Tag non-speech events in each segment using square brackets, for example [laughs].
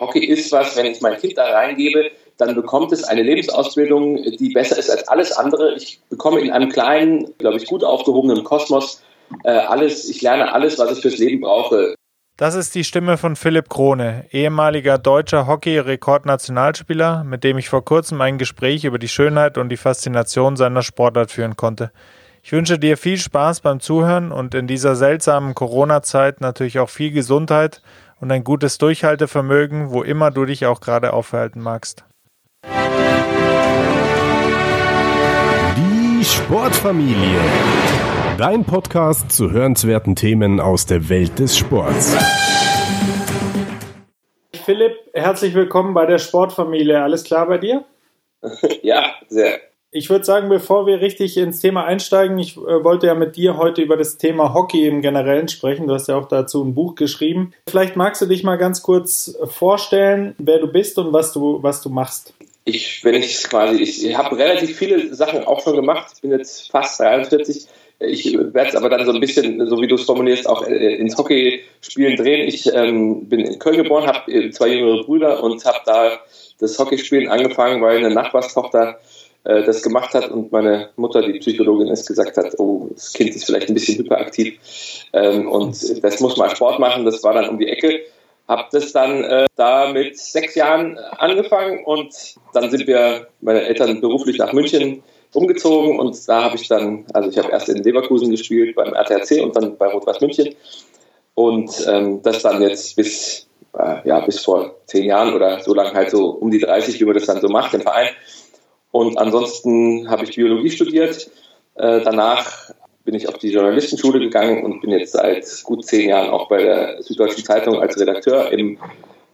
Hockey ist was, wenn ich mein Kind da reingebe, dann bekommt es eine Lebensausbildung, die besser ist als alles andere. Ich bekomme in einem kleinen, glaube ich, gut aufgehobenen Kosmos äh, alles, ich lerne alles, was ich fürs Leben brauche. Das ist die Stimme von Philipp Krone, ehemaliger deutscher Hockey-Rekordnationalspieler, mit dem ich vor kurzem ein Gespräch über die Schönheit und die Faszination seiner Sportart führen konnte. Ich wünsche dir viel Spaß beim Zuhören und in dieser seltsamen Corona-Zeit natürlich auch viel Gesundheit und ein gutes Durchhaltevermögen, wo immer du dich auch gerade aufhalten magst. Die Sportfamilie. Dein Podcast zu hörenswerten Themen aus der Welt des Sports. Philipp, herzlich willkommen bei der Sportfamilie. Alles klar bei dir? [laughs] Ja, sehr. Ich würde sagen, bevor wir richtig ins Thema einsteigen, ich äh, wollte ja mit dir heute über das Thema Hockey im Generellen sprechen. Du hast ja auch dazu ein Buch geschrieben. Vielleicht magst du dich mal ganz kurz vorstellen, wer du bist und was du, was du machst. Ich, wenn ich quasi, ich, habe relativ viele Sachen auch schon gemacht. Ich bin jetzt fast 43. Ich werde es aber dann so ein bisschen, so wie du es formulierst, auch äh, ins Hockeyspielen drehen. Ich ähm, bin in Köln geboren, habe äh, zwei jüngere Brüder und habe da das Hockeyspielen angefangen, weil eine Nachbarstochter äh, das gemacht hat und meine Mutter, die Psychologin ist, gesagt hat, oh, das Kind ist vielleicht ein bisschen hyperaktiv ähm, und das muss mal Sport machen. Das war dann um die Ecke. Habe das dann äh, da mit sechs Jahren angefangen und dann sind wir, meine Eltern beruflich nach München umgezogen und da habe ich dann, also ich habe erst in Leverkusen gespielt beim RTRC und dann bei Rot-Weiß München und ähm, das dann jetzt bis, äh, ja, bis vor zehn Jahren oder so lange halt so um die 30, wie man das dann so macht im Verein. Und ansonsten habe ich Biologie studiert. Äh, danach bin ich auf die Journalistenschule gegangen und bin jetzt seit gut zehn Jahren auch bei der Süddeutschen Zeitung als Redakteur im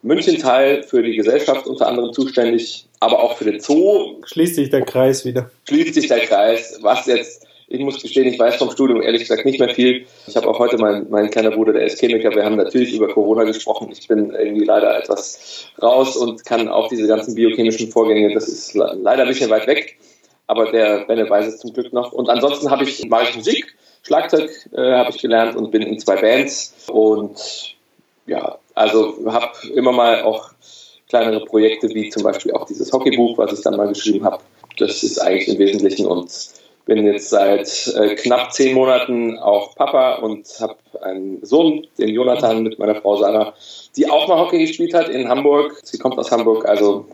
Münchenteil für die Gesellschaft unter anderem zuständig, aber auch für den Zoo. Schließt sich der Kreis wieder. Schließt sich der Kreis, was jetzt ich muss gestehen, ich weiß vom Studium ehrlich gesagt nicht mehr viel. Ich habe auch heute meinen mein kleiner Bruder, der ist Chemiker, wir haben natürlich über Corona gesprochen. Ich bin irgendwie leider etwas raus und kann auch diese ganzen biochemischen Vorgänge, das ist leider ein bisschen weit weg. Aber der Benne weiß es zum Glück noch. Und ansonsten habe ich, mache ich Musik, Schlagzeug äh, habe ich gelernt und bin in zwei Bands. Und ja, also habe immer mal auch kleinere Projekte, wie zum Beispiel auch dieses Hockeybuch, was ich dann mal geschrieben habe. Das ist eigentlich im Wesentlichen und bin jetzt seit äh, knapp zehn Monaten auch Papa und habe einen Sohn, den Jonathan, mit meiner Frau Sarah, die auch mal Hockey gespielt hat in Hamburg. Sie kommt aus Hamburg, also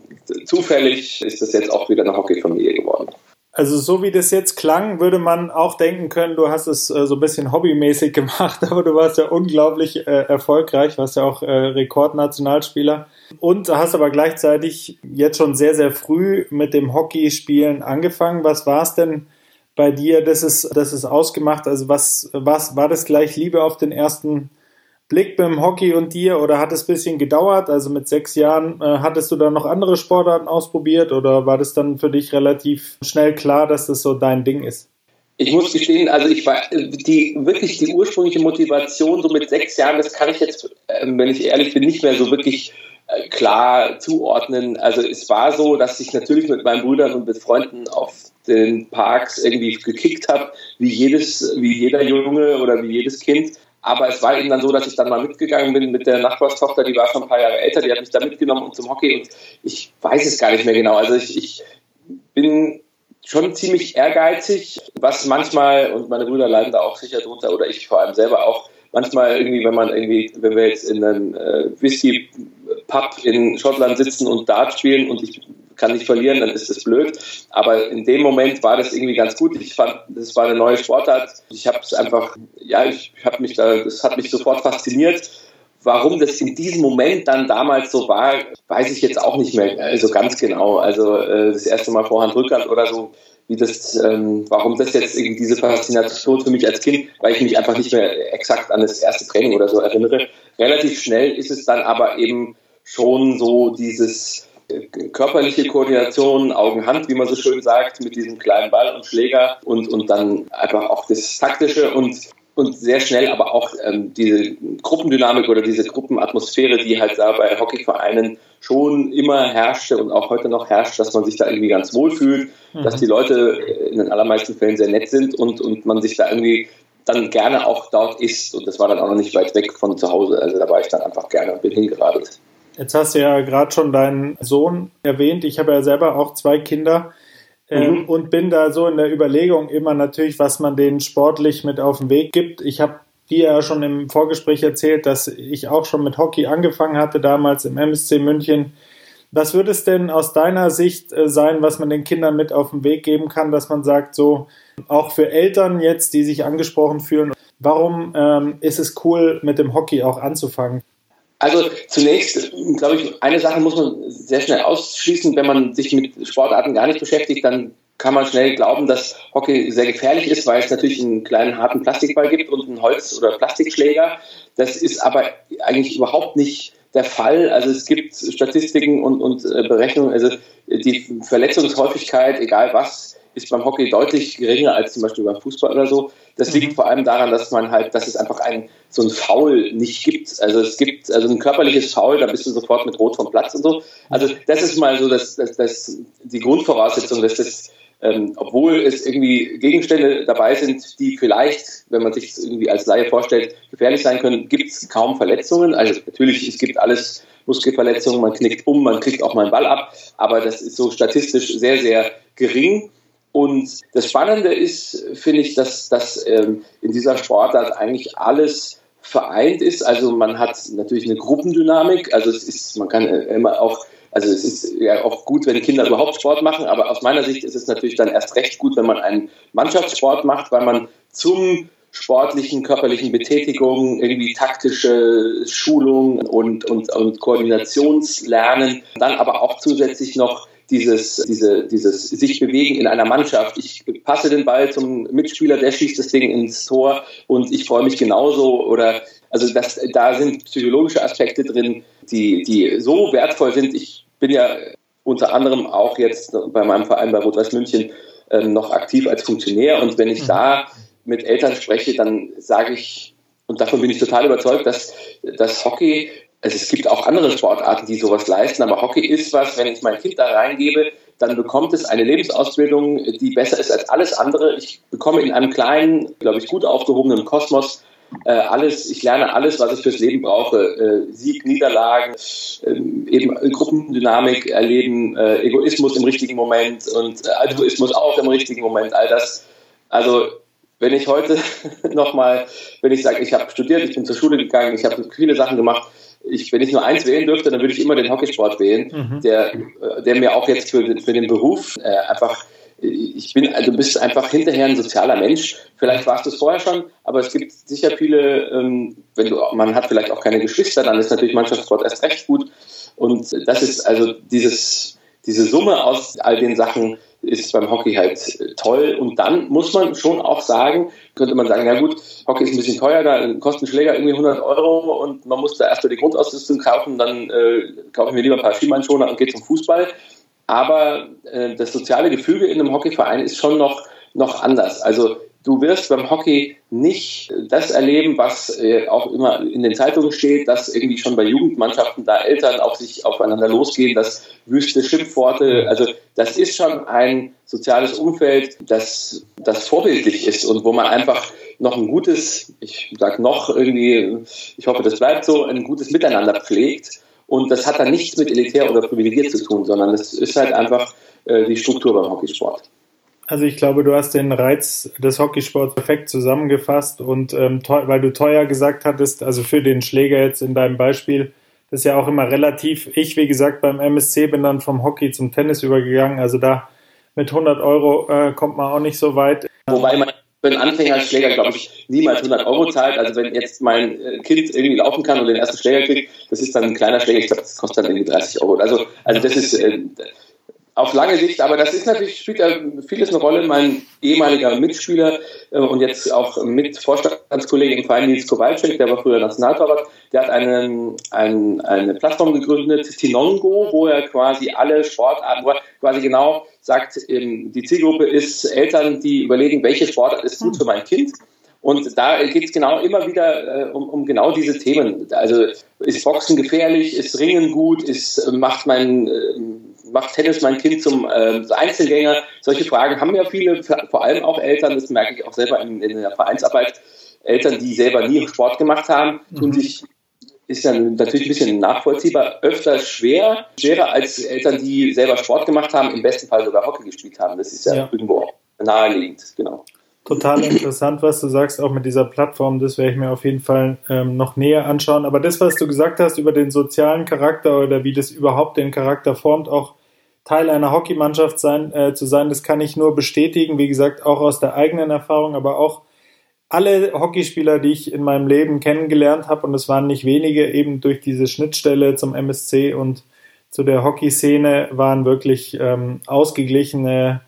zufällig ist das jetzt auch wieder eine Hockeyfamilie geworden. Also so wie das jetzt klang, würde man auch denken können, du hast es äh, so ein bisschen hobbymäßig [laughs] gemacht, aber du warst ja unglaublich äh, erfolgreich, warst ja auch äh, Rekordnationalspieler und hast aber gleichzeitig jetzt schon sehr, sehr früh mit dem Hockeyspielen angefangen. Was war es denn bei dir, das ist, das ist ausgemacht? Also was, was war das gleich Liebe auf den ersten Blick beim Hockey und dir oder hat es ein bisschen gedauert? Also mit sechs Jahren äh, hattest du da noch andere Sportarten ausprobiert oder war das dann für dich relativ schnell klar, dass das so dein Ding ist? Ich muss gestehen, also ich war die wirklich die ursprüngliche Motivation so mit sechs Jahren, das kann ich jetzt, ähm, wenn ich ehrlich bin, nicht mehr so wirklich äh, klar zuordnen. Also es war so, dass ich natürlich mit meinen Brüdern und mit Freunden auf den Parks irgendwie gekickt habe, wie jedes, wie jeder Junge oder wie jedes Kind. Aber es war eben dann so, dass ich dann mal mitgegangen bin mit der Nachbarstochter, die war schon ein paar Jahre älter, die hat mich da mitgenommen und zum Hockey und ich weiß es gar nicht mehr genau. Also ich, ich bin schon ziemlich ehrgeizig, was manchmal, und meine Brüder leiden da auch sicher drunter, oder ich vor allem selber auch, manchmal irgendwie, wenn man irgendwie, wenn wir jetzt in einem äh, Whisky-Pub in Schottland sitzen und Dart spielen und ich kann nicht verlieren, dann ist das blöd. Aber in dem Moment war das irgendwie ganz gut. Ich fand, das war eine neue Sportart. Ich habe es einfach, ja, ich habe mich da, das hat mich sofort fasziniert. Warum das in diesem Moment dann damals so war, weiß ich jetzt auch nicht mehr also ganz genau. Also äh, das erste Mal Vorhand Rückhand oder so wie das, ähm, warum das jetzt irgendwie diese Faszination für mich als Kind, weil ich mich einfach nicht mehr exakt an das erste Training oder so erinnere. Relativ schnell ist es dann aber eben schon so dieses äh, körperliche Koordination, Augen-Hand, wie man so schön sagt, mit diesem kleinen Ball und Schläger und, und dann einfach auch das Taktische und und sehr schnell aber auch ähm, diese Gruppendynamik oder diese Gruppenatmosphäre, die halt da bei Hockeyvereinen schon immer herrschte und auch heute noch herrscht, dass man sich da irgendwie ganz wohl fühlt, mhm. dass die Leute in den allermeisten Fällen sehr nett sind und, und man sich da irgendwie dann gerne auch dort ist. Und das war dann auch noch nicht weit weg von zu Hause. Also da war ich dann einfach gerne und bin hingeradelt. Jetzt hast du ja gerade schon deinen Sohn erwähnt. Ich habe ja selber auch zwei Kinder äh, mhm. und bin da so in der Überlegung immer natürlich, was man denen sportlich mit auf den Weg gibt. Ich habe dir ja schon im Vorgespräch erzählt, dass ich auch schon mit Hockey angefangen hatte, damals im MSC München. Was würde es denn aus deiner Sicht äh, sein, was man den Kindern mit auf den Weg geben kann, dass man sagt, so auch für Eltern jetzt, die sich angesprochen fühlen, warum ähm, ist es cool, mit dem Hockey auch anzufangen? Also zunächst, glaube ich, eine Sache muss man sehr schnell ausschließen. Wenn man sich mit Sportarten gar nicht beschäftigt, dann kann man schnell glauben, dass Hockey sehr gefährlich ist, weil es natürlich einen kleinen harten Plastikball gibt und einen Holz- oder Plastikschläger. Das ist aber eigentlich überhaupt nicht der Fall. Also es gibt Statistiken und, und äh, Berechnungen. Also die Verletzungshäufigkeit, egal was, ist beim Hockey deutlich geringer als zum Beispiel beim Fußball oder so. Das liegt mhm. vor allem daran, dass man halt, dass es einfach ein, so ein Foul nicht gibt. Also es gibt also ein körperliches Foul, da bist du sofort mit Rot vom Platz und so. Also das ist mal so das, das, das die Grundvoraussetzung, dass das ähm, obwohl es irgendwie Gegenstände dabei sind, die vielleicht, wenn man sich irgendwie als Laie vorstellt, gefährlich sein können, gibt es kaum Verletzungen. Also natürlich, es gibt alles Muskelverletzungen, man knickt um, man kriegt auch mal einen Ball ab, aber das ist so statistisch sehr, sehr gering. Und das Spannende ist, finde ich, dass, dass ähm, in dieser Sportart eigentlich alles vereint ist. Also man hat natürlich eine Gruppendynamik. Also es ist, man kann äh, immer auch, also es ist ja auch gut, wenn Kinder überhaupt Sport machen, aber aus meiner Sicht ist es natürlich dann erst recht gut, wenn man einen Mannschaftssport macht, weil man zum sportlichen, körperlichen Betätigung, irgendwie taktische Schulung und, und, und Koordinationslernen, dann aber auch zusätzlich noch dieses, diese, dieses sich bewegen in einer Mannschaft. Ich passe den Ball zum Mitspieler, der schießt das Ding ins Tor und ich freue mich genauso oder also das, da sind psychologische Aspekte drin, die, die so wertvoll sind. Ich bin ja unter anderem auch jetzt bei meinem Verein bei Rot-Weiß München ähm, noch aktiv als Funktionär und wenn ich mhm. da mit Eltern spreche, dann sage ich, und davon bin ich total überzeugt, dass das Hockey also es gibt auch andere Sportarten, die sowas leisten, aber Hockey ist was, wenn ich mein Kind da reingebe, dann bekommt es eine Lebensausbildung, die besser ist als alles andere. Ich bekomme in einem kleinen, glaube ich, gut aufgehobenen Kosmos äh, alles, ich lerne alles, was ich fürs Leben brauche. Äh, Sieg, Niederlagen, äh, eben Gruppendynamik erleben, äh, Egoismus im richtigen Moment und äh, Altruismus auch im richtigen Moment, all das. Also wenn ich heute [laughs] nochmal, wenn ich sage, ich habe studiert, ich bin zur Schule gegangen, ich habe viele Sachen gemacht, ich, wenn ich nur eins wählen dürfte, dann würde ich immer den Hockeysport wählen, mhm. der, äh, der mir auch jetzt für, für den Beruf einfach ich bin, also du bist einfach hinterher ein sozialer Mensch. Vielleicht warst du es vorher schon, aber es gibt sicher viele, ähm, wenn du, man hat vielleicht auch keine Geschwister, dann ist natürlich Mannschaftssport erst recht gut. Und das ist also dieses, diese Summe aus all den Sachen, ist beim Hockey halt äh, toll. Und dann muss man schon auch sagen, könnte man sagen, ja gut, Hockey ist ein bisschen teuer, da kostet ein Schläger irgendwie 100 Euro und man muss da erst mal die Grundausrüstung kaufen, dann äh, kaufe ich mir lieber ein paar Schienbeinschoner und gehe zum Fußball. Aber äh, das soziale Gefüge in einem Hockeyverein ist schon noch, noch anders. Also du wirst beim Hockey nicht das erleben, was äh, auch immer in den Zeitungen steht, dass irgendwie schon bei Jugendmannschaften da Eltern auf sich aufeinander losgehen, dass wüste Schimpfworte, also das ist schon ein soziales Umfeld, das, das vorbildlich ist und wo man einfach noch ein gutes, ich sag noch irgendwie, ich hoffe, das bleibt so, ein gutes Miteinander pflegt. Und das hat dann nichts mit elitär oder privilegiert zu tun, sondern es ist halt einfach äh, die Struktur beim Hockeysport. Also ich glaube, du hast den Reiz des Hockeysports perfekt zusammengefasst und ähm, weil du teuer gesagt hattest, also für den Schläger jetzt in deinem Beispiel, das ist ja auch immer relativ. Ich, wie gesagt, beim MSC bin dann vom Hockey zum Tennis übergegangen, also da mit 100 Euro äh, kommt man auch nicht so weit. Wobei man für einen Anfängerschläger, glaube ich, niemals 100 Euro zahlt. Also wenn jetzt mein äh, Kind irgendwie laufen kann und den ersten Schläger kriegt, das ist dann ein kleiner Schläger, ich glaube, das kostet dann irgendwie 30 Euro. Also, also das ist, äh, auf lange Sicht, aber das ist natürlich, spielt ja vieles eine Rolle. Mein ehemaliger Mitspieler äh, und jetzt auch mit Vorstandskollege im Verein Nils Kowalczyk, der war früher Nationaltorwart, der hat einen, einen, eine Plattform gegründet, Tinongo, wo er quasi alle Sportarten, wo er quasi genau sagt, ähm, die Zielgruppe ist Eltern, die überlegen, welche Sportart ist gut für mein Kind. Und da geht es genau immer wieder äh, um, um, genau diese Themen. Also ist Boxen gefährlich, ist Ringen gut, ist, macht mein äh, macht Tennis mein Kind zum äh, Einzelgänger? Solche Fragen haben ja viele, vor allem auch Eltern, das merke ich auch selber in, in der Vereinsarbeit. Eltern, die selber nie Sport gemacht haben, tun mhm. sich ist ja natürlich ein bisschen nachvollziehbar, öfter schwer, schwerer als Eltern, die selber Sport gemacht haben, im besten Fall sogar Hockey gespielt haben. Das ist ja, ja. irgendwo naheliegend, genau. Total interessant, was du sagst, auch mit dieser Plattform. Das werde ich mir auf jeden Fall ähm, noch näher anschauen. Aber das, was du gesagt hast über den sozialen Charakter oder wie das überhaupt den Charakter formt, auch Teil einer Hockeymannschaft sein, äh, zu sein, das kann ich nur bestätigen. Wie gesagt, auch aus der eigenen Erfahrung, aber auch alle Hockeyspieler, die ich in meinem Leben kennengelernt habe, und es waren nicht wenige, eben durch diese Schnittstelle zum MSC und zu der Hockeyszene, waren wirklich ähm, ausgeglichene,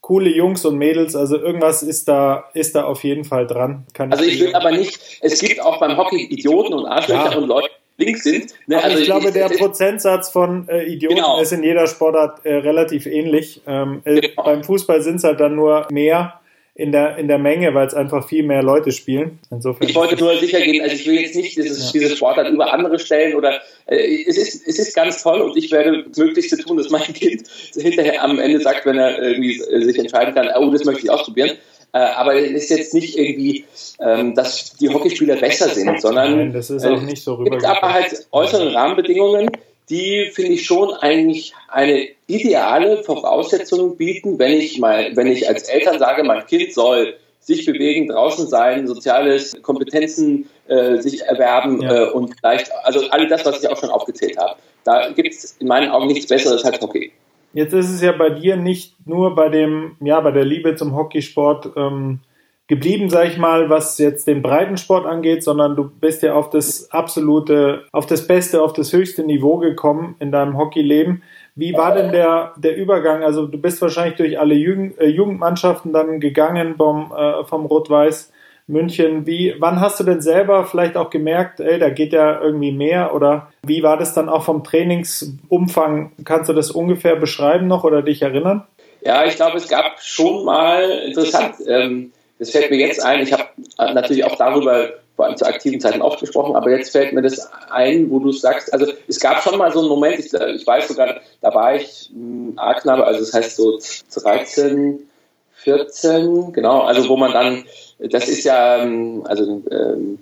coole Jungs und Mädels. Also irgendwas ist da, ist da auf jeden Fall dran. also ich will aber nicht, es gibt auch beim Hockey Idioten und Arschlöcher ja. und Leute, links sind. Ne? Also ich glaube, der Prozentsatz von äh, Idioten genau. ist in jeder Sportart äh, relativ ähnlich. Ähm, äh, genau. Beim Fußball sind es halt dann nur mehr in der, in der Menge, weil es einfach viel mehr Leute spielen. Insofern ich wollte nur sicher gehen, also ich will jetzt nicht dieses, ja. diese Sportart über andere stellen oder äh, es, ist, es ist ganz toll und ich werde das Möglichste tun, dass mein [laughs] Kind hinterher am Ende sagt, wenn er irgendwie sich entscheiden kann, oh, das möchte ich ausprobieren. Äh, aber es ist jetzt nicht irgendwie, ähm, dass die Hockeyspieler besser sind, sondern Nein, das ist auch nicht so rüber. Es gibt aber halt äußere Rahmenbedingungen, die finde ich schon eigentlich eine ideale Voraussetzung bieten, wenn ich mal, wenn ich als Eltern sage, mein Kind soll sich bewegen, draußen sein, soziales Kompetenzen äh, sich erwerben ja. äh, und vielleicht, also all das, was ich auch schon aufgezählt habe. Da gibt es in meinen Augen nichts Besseres als Hockey. Jetzt ist es ja bei dir nicht nur bei dem, ja, bei der Liebe zum Hockeysport ähm, geblieben, sag ich mal, was jetzt den Breitensport angeht, sondern du bist ja auf das absolute, auf das Beste, auf das höchste Niveau gekommen in deinem Hockeyleben. Wie war denn der, der Übergang? Also du bist wahrscheinlich durch alle Jugend, äh, Jugendmannschaften dann gegangen vom, äh, vom Rot-Weiß München. Wie, wann hast du denn selber vielleicht auch gemerkt, ey, da geht ja irgendwie mehr? Oder wie war das dann auch vom Trainingsumfang? Kannst du das ungefähr beschreiben noch oder dich erinnern? Ja, ich glaube, es gab schon mal interessant. Ähm, das fällt mir jetzt ein. Ich habe natürlich auch darüber vor allem zu aktiven Zeiten oft gesprochen, aber jetzt fällt mir das ein, wo du sagst, also es gab schon mal so einen Moment, ich, ich weiß sogar, da war ich A-Knabe, also das heißt so 13, 14, genau, also wo man dann, das ist ja, ähm, also ähm,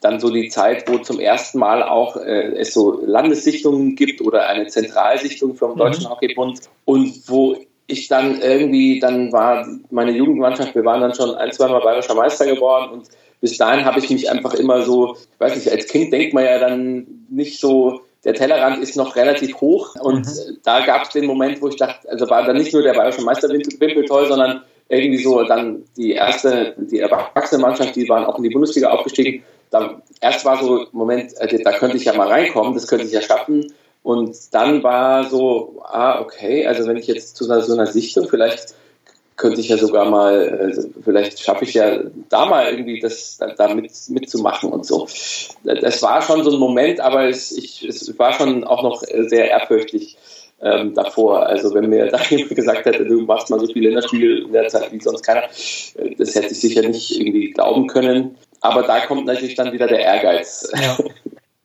dann so die Zeit, wo zum ersten Mal auch äh, es so Landessichtungen gibt oder eine Zentralsichtung vom mhm. Deutschen mhm. Hockeybund und wo ich dann irgendwie, dann war meine Jugendmannschaft, wir waren dann schon ein, zwei Mal bayerischer Meister geworden und bis dahin habe ich mich einfach immer so, ich weiß nicht, als Kind denkt man ja dann nicht so, der Tellerrand ist noch relativ hoch und mhm. da gab es den Moment, wo ich dachte, also war dann nicht nur der bayerische Meisterwimpel toll, sondern irgendwie so dann die erste, die erwachsene Mannschaft, die waren auch in die Bundesliga aufgestiegen. Da, erst war so, Moment, äh, da könnte ich ja mal reinkommen, das könnte ich ja schaffen. Und dann war so, ah, okay, also wenn ich jetzt zu so einer Sichtung, vielleicht könnte ich ja sogar mal, also vielleicht schaffe ich ja da mal irgendwie das da mit, mitzumachen und so. Das war schon so ein Moment, aber es, ich, es war schon auch noch sehr ehrfürchtig ähm, davor. Also wenn mir da jemand gesagt hätte, du machst mal so viele Länderspiele in der Zeit wie sonst keiner, äh, das hätte ich sicher nicht irgendwie glauben können. Aber da kommt natürlich dann wieder der Ehrgeiz. Ja.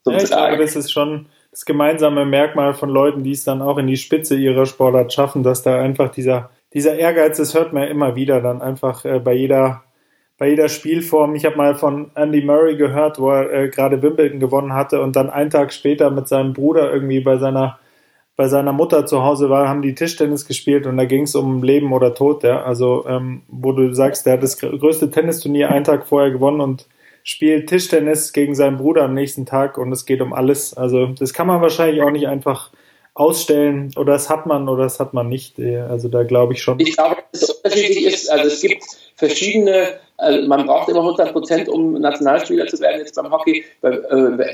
[laughs] ja ich glaube, das ist schon das gemeinsame Merkmal von Leuten, die es dann auch in die Spitze ihrer Sportart schaffen, dass da einfach dieser, dieser Ehrgeiz, das hört man ja immer wieder dann einfach äh, bei jeder bei jeder Spielform. Ich habe mal von Andy Murray gehört, wo er äh, gerade Wimbledon gewonnen hatte und dann einen Tag später mit seinem Bruder irgendwie bei seiner bei seiner Mutter zu Hause war, haben die Tischtennis gespielt und da ging es um Leben oder Tod. Ja? Also ähm, wo du sagst, der hat das größte Tennisturnier einen Tag vorher gewonnen und spielt Tischtennis gegen seinen Bruder am nächsten Tag und es geht um alles. Also das kann man wahrscheinlich auch nicht einfach ausstellen oder das hat man oder das hat man nicht. Also da glaube ich schon. Ich glaube, dass es unterschiedlich ist. Also es gibt verschiedene, also man braucht immer 100 Prozent, um Nationalspieler zu werden jetzt beim Hockey. Äh,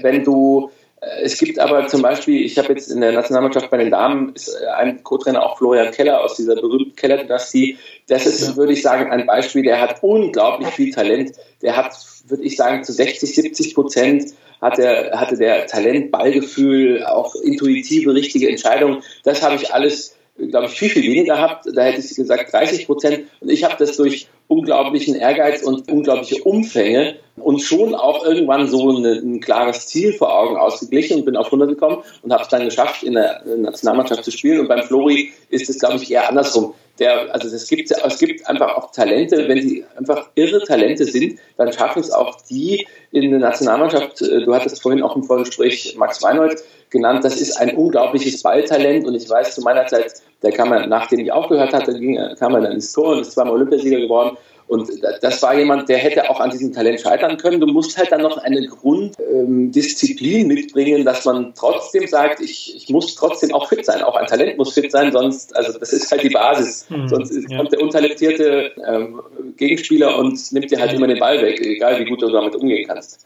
wenn du es gibt aber zum Beispiel, ich habe jetzt in der Nationalmannschaft bei den Damen ist ein Co-Trainer auch Florian Keller aus dieser berühmten Keller-Dynastie. Das ist, würde ich sagen, ein Beispiel, der hat unglaublich viel Talent. Der hat würde ich sagen, zu 60, 70 Prozent hatte, hatte der Talent, Ballgefühl, auch intuitive, richtige Entscheidungen. Das habe ich alles, glaube ich, viel, viel weniger gehabt. Da hätte ich gesagt 30 Prozent. Und ich habe das durch unglaublichen Ehrgeiz und unglaubliche Umfänge und schon auch irgendwann so eine, ein klares Ziel vor Augen ausgeglichen und bin auf 100 gekommen und habe es dann geschafft, in der Nationalmannschaft zu spielen. Und beim Flori ist es, glaube ich, eher andersrum. Der, also es gibt, es gibt einfach auch Talente, wenn sie einfach irre Talente sind, dann schaffen es auch die in der Nationalmannschaft, äh, du hattest vorhin auch im Vorgespräch Max Weinhold genannt, das ist ein unglaubliches Balltalent und ich weiß zu meiner Zeit, der kam er, nachdem ich aufgehört hatte, ging, kam er dann ins Tor und ist zweimal Olympiasieger geworden und das war jemand, der hätte auch an diesem Talent scheitern können. Du musst halt dann noch eine Grunddisziplin ähm, mitbringen, dass man trotzdem sagt, ich, ich muss trotzdem auch fit sein. Auch ein Talent muss fit sein, sonst, also das ist halt die Basis. Mhm, sonst ja. kommt der untalentierte ähm, Gegenspieler und nimmt dir halt immer den Ball weg, egal wie gut du damit umgehen kannst.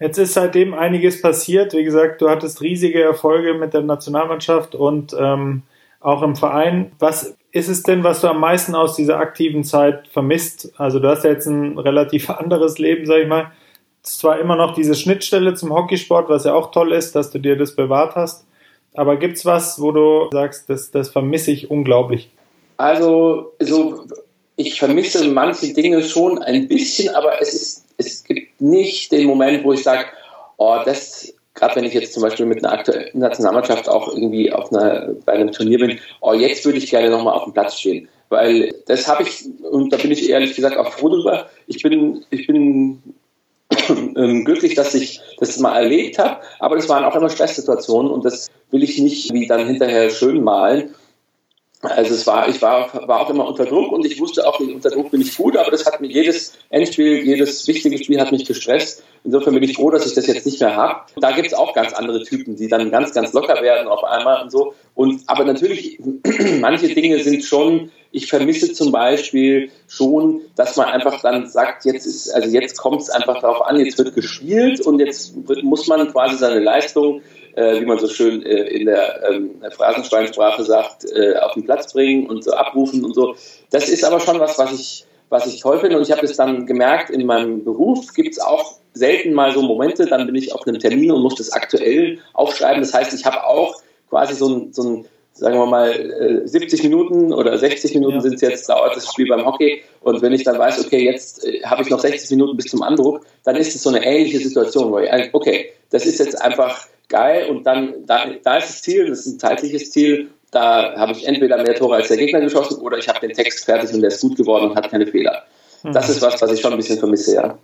Jetzt ist seitdem einiges passiert. Wie gesagt, du hattest riesige Erfolge mit der Nationalmannschaft und ähm, auch im Verein. Was ist es denn, was du am meisten aus dieser aktiven Zeit vermisst? Also du hast ja jetzt ein relativ [laughs] anderes Leben, sag ich mal. Zwar immer noch diese Schnittstelle zum Hockeysport, was ja auch toll ist, dass du dir das bewahrt hast. Aber gibt es was, wo du sagst, das, das vermisse ich unglaublich? Also, so, ich vermisse manche Dinge schon ein bisschen, aber es, ist, es gibt nicht den Moment, wo ich sage, oh, das gerade wenn ich jetzt zum Beispiel mit einer aktuellen Nationalmannschaft auch irgendwie auf einer, bei einem Turnier bin, oh, jetzt würde ich gerne nochmal auf dem Platz stehen. Weil das habe ich, und da bin ich ehrlich gesagt auch froh drüber, ich bin, ich bin [clears throat] ähm, glücklich, dass ich das mal erlebt habe, aber das waren auch immer Stresssituationen und das will ich nicht wie dann hinterher schön malen. Also es war, ich war, war auch immer unter Druck und ich wusste auch, unter Druck bin ich gut, aber das hat mir jedes Endspiel, jedes wichtige Spiel hat mich gestresst. Insofern bin ich froh, dass ich das jetzt nicht mehr habe. Da gibt es auch ganz andere Typen, die dann ganz, ganz locker werden auf einmal und so. Und aber natürlich, [clears throat] manche Dinge sind schon, ich vermisse zum Beispiel schon, dass man einfach dann sagt, jetzt ist, also jetzt kommt es einfach darauf an, jetzt wird gespielt und jetzt wird, muss man quasi seine Leistung äh, wie man so schön äh, in der ähm, Phrasenschweinsprache sagt, äh, auf den Platz bringen und so abrufen und so. Das ist aber schon was, was ich, was ich toll finde und ich habe es dann gemerkt, in meinem Beruf gibt es auch selten mal so Momente, dann bin ich auf einem Termin und muss das aktuell aufschreiben. Das heißt, ich habe auch quasi so ein, so ein sagen wir mal, 70 äh, Minuten oder 60 Minuten sind es jetzt, dauert das Spiel beim Hockey. Und wenn ich dann weiß, okay, jetzt äh, habe ich noch 60 Minuten bis zum Andruck, dann ist es so eine ähnliche Situation, wo ich, okay, das ist jetzt einfach geil und dann, da, da ist das Ziel, das ist ein zeitliches Ziel, da habe ich entweder mehr Tore als der Gegner geschossen oder ich habe den Text fertig und der ist gut geworden und hat keine Fehler. Das mhm. ist was, was ich schon ein bisschen vermisse, ja.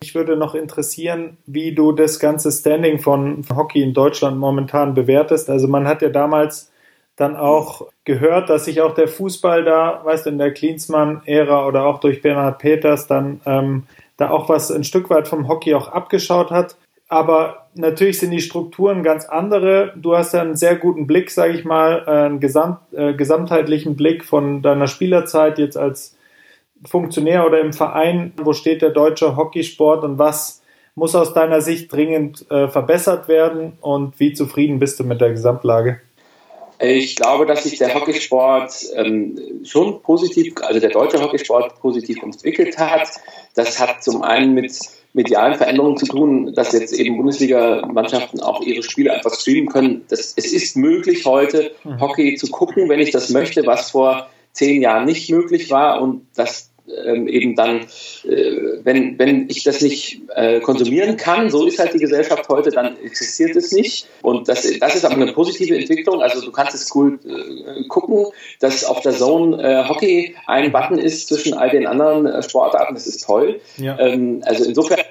Mich würde noch interessieren, wie du das ganze Standing von Hockey in Deutschland momentan bewertest. Also man hat ja damals dann auch gehört, dass sich auch der Fußball da, weißt du, in der Klinsmann-Ära oder auch durch Bernhard Peters dann ähm, da auch was ein Stück weit vom Hockey auch abgeschaut hat. Aber natürlich sind die Strukturen ganz andere. Du hast ja einen sehr guten Blick, sage ich mal, einen gesamt, äh, gesamtheitlichen Blick von deiner Spielerzeit jetzt als Funktionär oder im Verein. Wo steht der deutsche Hockeysport und was muss aus deiner Sicht dringend äh, verbessert werden und wie zufrieden bist du mit der Gesamtlage? Ich glaube, dass sich der Hockeysport ähm, schon positiv, also der deutsche Hockeysport positiv entwickelt hat. Das hat zum einen mit medialen Veränderungen zu tun, dass jetzt eben Bundesliga-Mannschaften auch ihre Spiele einfach streamen können. Das, es ist möglich, heute mhm. Hockey zu gucken, wenn ich das möchte, was vor zehn Jahren nicht möglich war. Und das ähm, eben dann, äh, wenn, wenn ich das nicht äh, konsumieren kann, so ist halt die Gesellschaft heute, dann existiert es nicht. Und das, das ist aber eine positive Entwicklung. Also du kannst es cool äh, gucken, dass auf der Zone äh, Hockey ein Button ist zwischen all den anderen äh, Sportarten. Das ist toll. Ja. Ähm, also insofern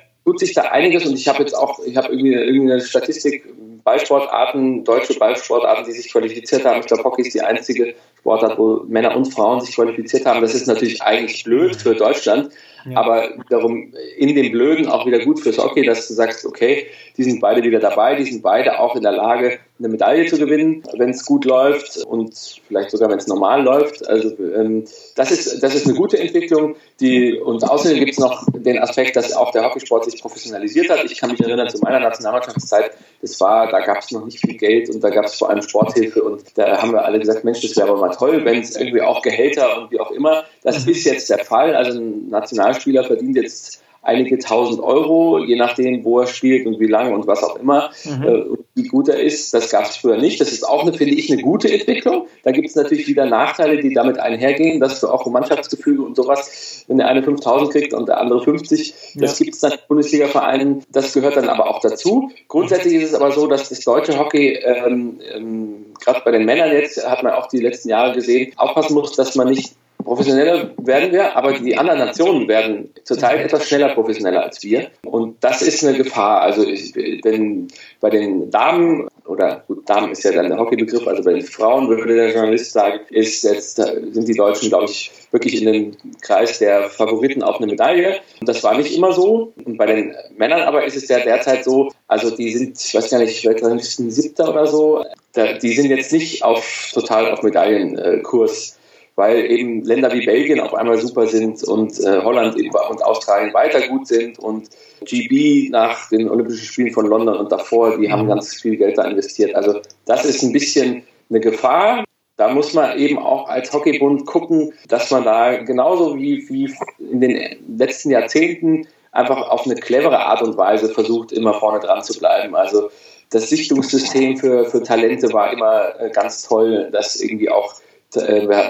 sich da einiges und ich habe jetzt auch, ich habe irgendwie irgendeine Statistik, Ballsportarten, deutsche Ballsportarten, die sich qualifiziert haben. Ich glaube, Hockey ist die einzige Sportart, wo Männer und Frauen sich qualifiziert haben. Das ist natürlich eigentlich blöd für Deutschland, ja. aber darum in dem Blöden auch wieder gut fürs Hockey, dass du sagst, okay, die sind beide wieder dabei, die sind beide auch in der Lage, eine Medaille zu gewinnen, wenn es gut läuft und vielleicht sogar, wenn es normal läuft. Also ähm, das, ist, das ist eine gute Entwicklung. Die, und außerdem gibt es noch den Aspekt, dass auch der Hockeysport sich professionalisiert hat. Ich kann mich erinnern zu meiner Nationalmannschaftszeit, das war, da gab es noch nicht viel Geld und da gab es vor allem Sporthilfe und da haben wir alle gesagt, Mensch, das wäre aber mal toll, wenn es irgendwie auch Gehälter und wie auch immer. Das ist jetzt der Fall. Also ein Nationalspieler verdient jetzt einige tausend Euro, je nachdem, wo er spielt und wie lange und was auch immer, mhm. äh, wie gut er ist. Das gab es früher nicht. Das ist auch, eine, finde ich, eine gute Entwicklung. Da gibt es natürlich wieder Nachteile, die damit einhergehen, dass du auch Mannschaftsgefüge und sowas, wenn der eine 5000 kriegt und der andere 50, das ja. gibt es dann in Bundesliga-Vereinen. Das gehört dann aber auch dazu. Grundsätzlich ist es aber so, dass das deutsche Hockey, ähm, ähm, gerade bei den Männern jetzt, hat man auch die letzten Jahre gesehen, aufpassen muss, dass man nicht Professioneller werden wir, aber die anderen Nationen werden zurzeit etwas schneller professioneller als wir. Und das ist eine Gefahr. Also ich, wenn bei den Damen, oder gut, Damen ist ja dann der Hockeybegriff, also bei den Frauen würde der Journalist sagen, ist jetzt, sind die Deutschen, glaube ich, wirklich in dem Kreis der Favoriten auf eine Medaille. Und das war nicht immer so. Und bei den Männern aber ist es ja derzeit so, also die sind, ich weiß gar nicht, vielleicht ein Siebter oder so, die sind jetzt nicht auf total auf Medaillenkurs weil eben Länder wie Belgien auf einmal super sind und äh, Holland und Australien weiter gut sind und GB nach den Olympischen Spielen von London und davor, die haben ganz viel Geld da investiert. Also das ist ein bisschen eine Gefahr. Da muss man eben auch als Hockeybund gucken, dass man da genauso wie, wie in den letzten Jahrzehnten einfach auf eine clevere Art und Weise versucht, immer vorne dran zu bleiben. Also das Sichtungssystem für, für Talente war immer äh, ganz toll, dass irgendwie auch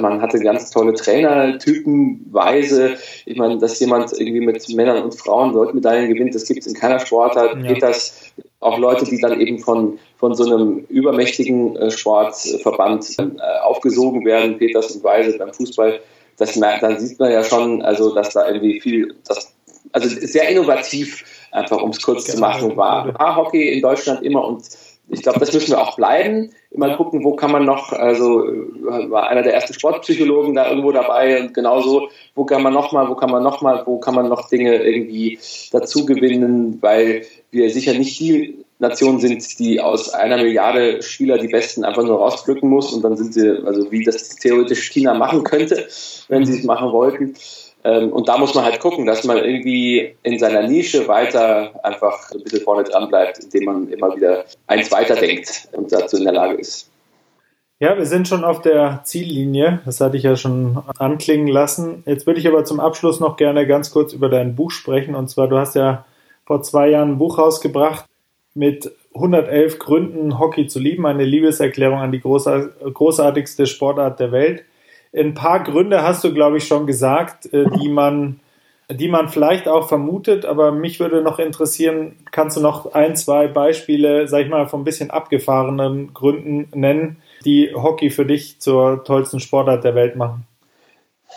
man hatte ganz tolle Trainertypenweise. Ich meine, dass jemand irgendwie mit Männern und Frauen Goldmedaillen gewinnt, das gibt es in keiner Sportart. Ja. Geht das auch Leute, die dann eben von, von so einem übermächtigen äh, Sportverband äh, aufgesogen werden, Peters und Weise beim Fußball, das merkt, dann sieht man ja schon, also dass da irgendwie viel, das, also sehr innovativ, einfach um es kurz genau. zu machen, war, war Hockey in Deutschland immer und ich glaube, das müssen wir auch bleiben. Immer gucken, wo kann man noch, also war einer der ersten Sportpsychologen da irgendwo dabei und genauso, wo kann man nochmal, wo kann man nochmal, wo kann man noch Dinge irgendwie dazu gewinnen, weil wir sicher nicht die Nation sind, die aus einer Milliarde Spieler die Besten einfach nur rauspflücken muss und dann sind sie, also wie das theoretisch China machen könnte, wenn sie es machen wollten. Ähm, und da muss man halt gucken, dass man irgendwie in seiner Nische weiter einfach ein bisschen vorne dran bleibt, indem man immer wieder eins weiter denkt und dazu in der Lage ist. Ja, wir sind schon auf der Ziellinie. Das hatte ich ja schon anklingen lassen. Jetzt würde ich aber zum Abschluss noch gerne ganz kurz über dein Buch sprechen. Und zwar, du hast ja vor zwei Jahren ein Buch rausgebracht mit 111 Gründen, Hockey zu lieben. Eine Liebeserklärung an die großartigste Sportart der Welt. Ein paar Gründe hast du, glaube ich, schon gesagt, äh, die man, die man vielleicht auch vermutet, aber mich würde noch interessieren, kannst du noch ein, zwei Beispiele, sag ich mal, von ein bisschen abgefahrenen Gründen nennen, die Hockey für dich zur tollsten Sportart der Welt machen?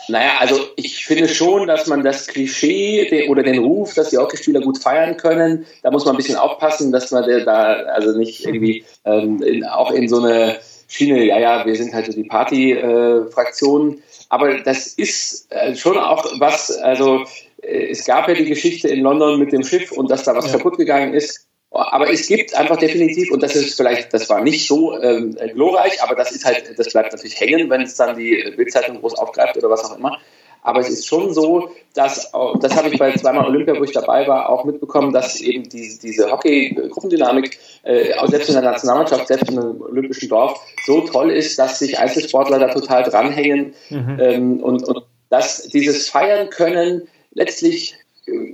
Naja, also ich finde schon, dass man das Klischee oder den Ruf, dass die Hockeyspieler gut feiern können, da muss man ein bisschen aufpassen, dass man da also nicht irgendwie ähm, in, auch in so eine Schiene, ja, ja, wir sind halt so die Party-Fraktion. Äh, aber das ist äh, schon auch was, also äh, es gab ja die Geschichte in London mit dem Schiff und dass da was ja. kaputt gegangen ist. Aber es gibt einfach definitiv, und das ist vielleicht, das war nicht so ähm, glorreich, aber das ist halt, das bleibt natürlich hängen, wenn es dann die Bildzeitung groß aufgreift oder was auch immer. Aber es ist schon so, dass, das habe ich bei zweimal Olympia, wo ich dabei war, auch mitbekommen, dass eben die, diese Hockey-Gruppendynamik, äh, selbst in der Nationalmannschaft, selbst in einem olympischen Dorf, so toll ist, dass sich Einzelsportler da total dranhängen mhm. ähm, und, und dass dieses Feiern können letztlich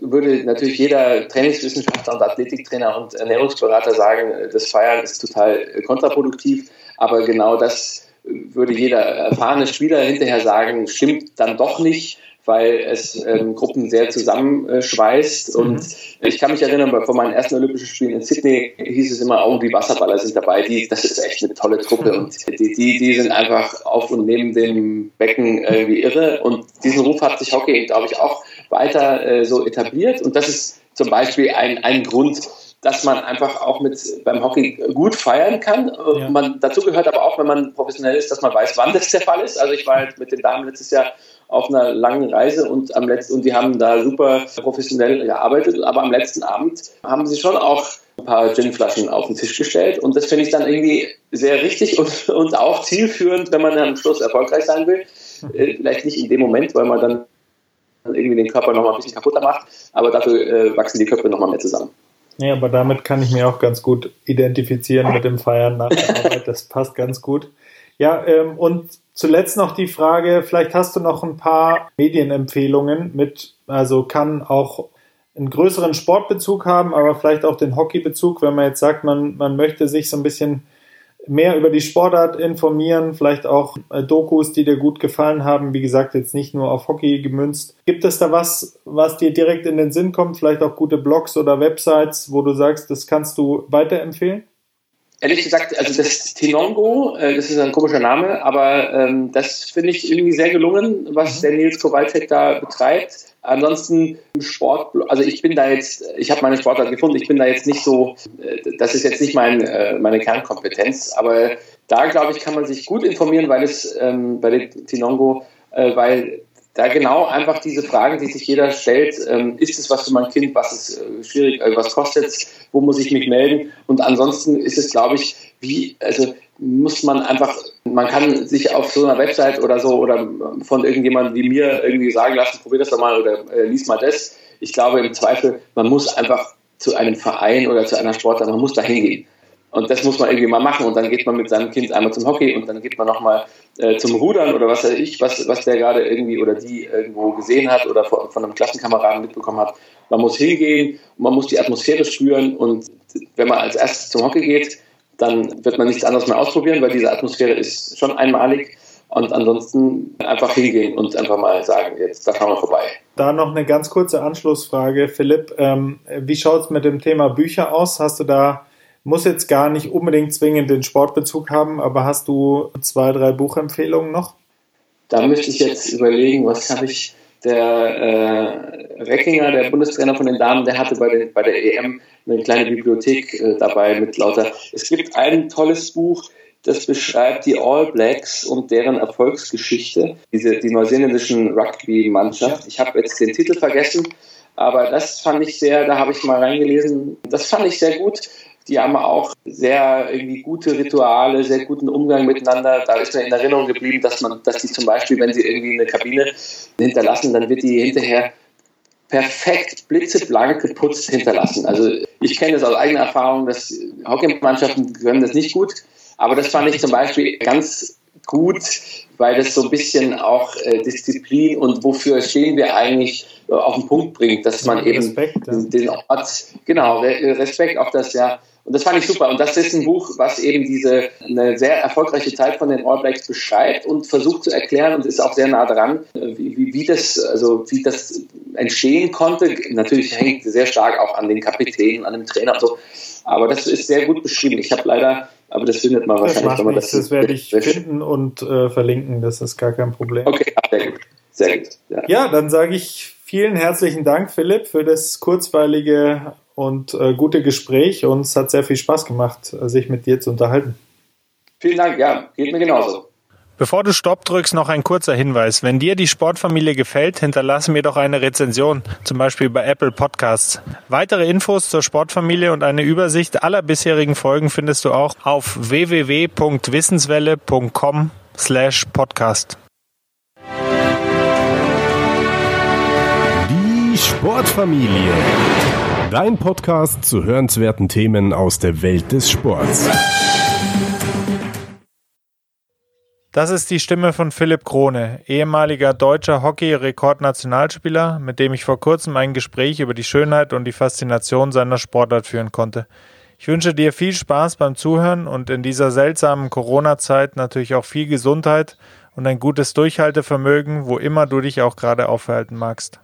würde natürlich jeder Trainingswissenschaftler und Athletiktrainer und Ernährungsberater sagen, das Feiern ist total kontraproduktiv, aber genau das würde jeder erfahrene Spieler hinterher sagen, stimmt dann doch nicht, weil es ähm, Gruppen sehr zusammenschweißt. Mhm. Und ich kann mich erinnern, vor meinen ersten Olympischen Spielen in Sydney hieß es immer, oh, die Wasserballer sind dabei. Die, das ist echt eine tolle Truppe. Und die, die, die sind einfach auf und neben dem Becken wie irre. Und diesen Ruf hat sich Hockey, glaube ich, auch weiter äh, so etabliert. Und das ist zum Beispiel ein, ein Grund, dass man einfach auch mit beim Hockey gut feiern kann. Ja. Man, dazu gehört aber auch, wenn man professionell ist, dass man weiß, wann das der Fall ist. Also ich war halt mit den Damen letztes Jahr auf einer langen Reise und am letzten und die haben da super professionell gearbeitet. Aber am letzten Abend haben sie schon auch ein paar Ginflaschen auf den Tisch gestellt und das finde ich dann irgendwie sehr richtig und, und auch zielführend, wenn man am Schluss erfolgreich sein will. Äh, vielleicht nicht in dem Moment, weil man dann irgendwie den Körper nochmal ein bisschen kaputter macht, aber dafür äh, wachsen die Köpfe nochmal mehr zusammen. Nee, aber damit kann ich mir auch ganz gut identifizieren mit dem Feiern nach der Arbeit. Das passt ganz gut. Ja, ähm, und zuletzt noch die Frage, vielleicht hast du noch ein paar Medienempfehlungen mit, also kann auch einen größeren Sportbezug haben, aber vielleicht auch den Hockeybezug, wenn man jetzt sagt, man, man möchte sich so ein bisschen mehr über die Sportart informieren, vielleicht auch äh, Dokus, die dir gut gefallen haben. Wie gesagt, jetzt nicht nur auf Hockey gemünzt. Gibt es da was, was dir direkt in den Sinn kommt? Vielleicht auch gute Blogs oder Websites, wo du sagst, das kannst du weiterempfehlen? Ehrlich gesagt, also das Tinongo, äh, das ist ein komischer Name, aber ähm, das finde ich irgendwie sehr gelungen, was mhm. der Nils Kowalczyk da betreibt. Ansonsten Sport, also ich bin da jetzt, ich habe meine Sportart gefunden, ich bin da jetzt nicht so, äh, das ist jetzt nicht mein, äh, meine Kernkompetenz, aber da glaube ich, kann man sich gut informieren, weil es ähm, bei der Tinongo, äh, weil da genau einfach diese Fragen, die sich jeder stellt, ähm, ist es was für mein Kind, was ist äh, schwierig, äh, was kostet es, wo muss ich mich melden und ansonsten ist es, glaube ich, wie, also muss man einfach, man kann sich auf so einer Website oder so oder von irgendjemandem wie mir irgendwie sagen lassen, probier das doch mal oder äh, lies mal das. Ich glaube im Zweifel, man muss einfach zu einem Verein oder zu einer Sportart, man muss da hingehen. Und das muss man irgendwie mal machen. Und dann geht man mit seinem Kind einmal zum Hockey und dann geht man nochmal äh, zum Rudern oder was weiß ich, was, was der gerade irgendwie oder die irgendwo gesehen hat oder von, von einem Klassenkameraden mitbekommen hat. Man muss hingehen, man muss die Atmosphäre spüren und wenn man als erstes zum Hockey geht, dann wird man nichts anderes mehr ausprobieren, weil diese Atmosphäre ist schon einmalig. Und ansonsten einfach hingehen und einfach mal sagen, jetzt, da schauen wir vorbei. Da noch eine ganz kurze Anschlussfrage, Philipp. Ähm, wie schaut es mit dem Thema Bücher aus? Hast du da, muss jetzt gar nicht unbedingt zwingend den Sportbezug haben, aber hast du zwei, drei Buchempfehlungen noch? Da müsste ich jetzt überlegen, was habe ich der äh, Reckinger, der Bundestrainer von den Damen, der hatte bei, den, bei der EM eine kleine Bibliothek äh, dabei mit lauter. Es gibt ein tolles Buch, das beschreibt die All Blacks und deren Erfolgsgeschichte, diese die neuseeländischen Rugby-Mannschaft. Ich habe jetzt den Titel vergessen, aber das fand ich sehr, da habe ich mal reingelesen, das fand ich sehr gut. Die haben auch sehr irgendwie gute Rituale, sehr guten Umgang miteinander. Da ist mir in Erinnerung geblieben, dass man, dass die zum Beispiel, wenn sie irgendwie eine Kabine hinterlassen, dann wird die hinterher perfekt blitzeblank geputzt hinterlassen. Also ich kenne das aus eigener Erfahrung, dass Hockeymannschaften können das nicht gut, aber das fand ich zum Beispiel ganz gut, weil das so ein bisschen auch äh, Disziplin und wofür stehen wir eigentlich äh, auf den Punkt bringt, dass man eben Respekt, ja. den Ort, genau, Respekt auf das ja und das fand ich super. Und das ist ein Buch, was eben diese eine sehr erfolgreiche Zeit von den All Blacks beschreibt und versucht zu erklären und ist auch sehr nah dran, wie, wie, wie das, also wie das entstehen konnte. Natürlich hängt sehr stark auch an den Kapitänen, an dem Trainer und so. Aber das ist sehr gut beschrieben. Ich habe leider, aber das findet man wahrscheinlich, das wenn man das. Das werde ich finden und äh, verlinken. Das ist gar kein Problem. Okay, sehr gut. Sehr gut. Ja, ja dann sage ich vielen herzlichen Dank, Philipp, für das kurzweilige und äh, gute Gespräch und es hat sehr viel Spaß gemacht, sich mit dir zu unterhalten. Vielen Dank, ja, geht mir genauso. Bevor du Stopp drückst, noch ein kurzer Hinweis. Wenn dir die Sportfamilie gefällt, hinterlasse mir doch eine Rezension, zum Beispiel bei Apple Podcasts. Weitere Infos zur Sportfamilie und eine Übersicht aller bisherigen Folgen findest du auch auf www.wissenswelle.com slash podcast. Die Sportfamilie. Dein Podcast zu hörenswerten Themen aus der Welt des Sports. Das ist die Stimme von Philipp Krone, ehemaliger deutscher Hockey-Rekordnationalspieler, mit dem ich vor kurzem ein Gespräch über die Schönheit und die Faszination seiner Sportart führen konnte. Ich wünsche dir viel Spaß beim Zuhören und in dieser seltsamen Corona-Zeit natürlich auch viel Gesundheit und ein gutes Durchhaltevermögen, wo immer du dich auch gerade aufhalten magst.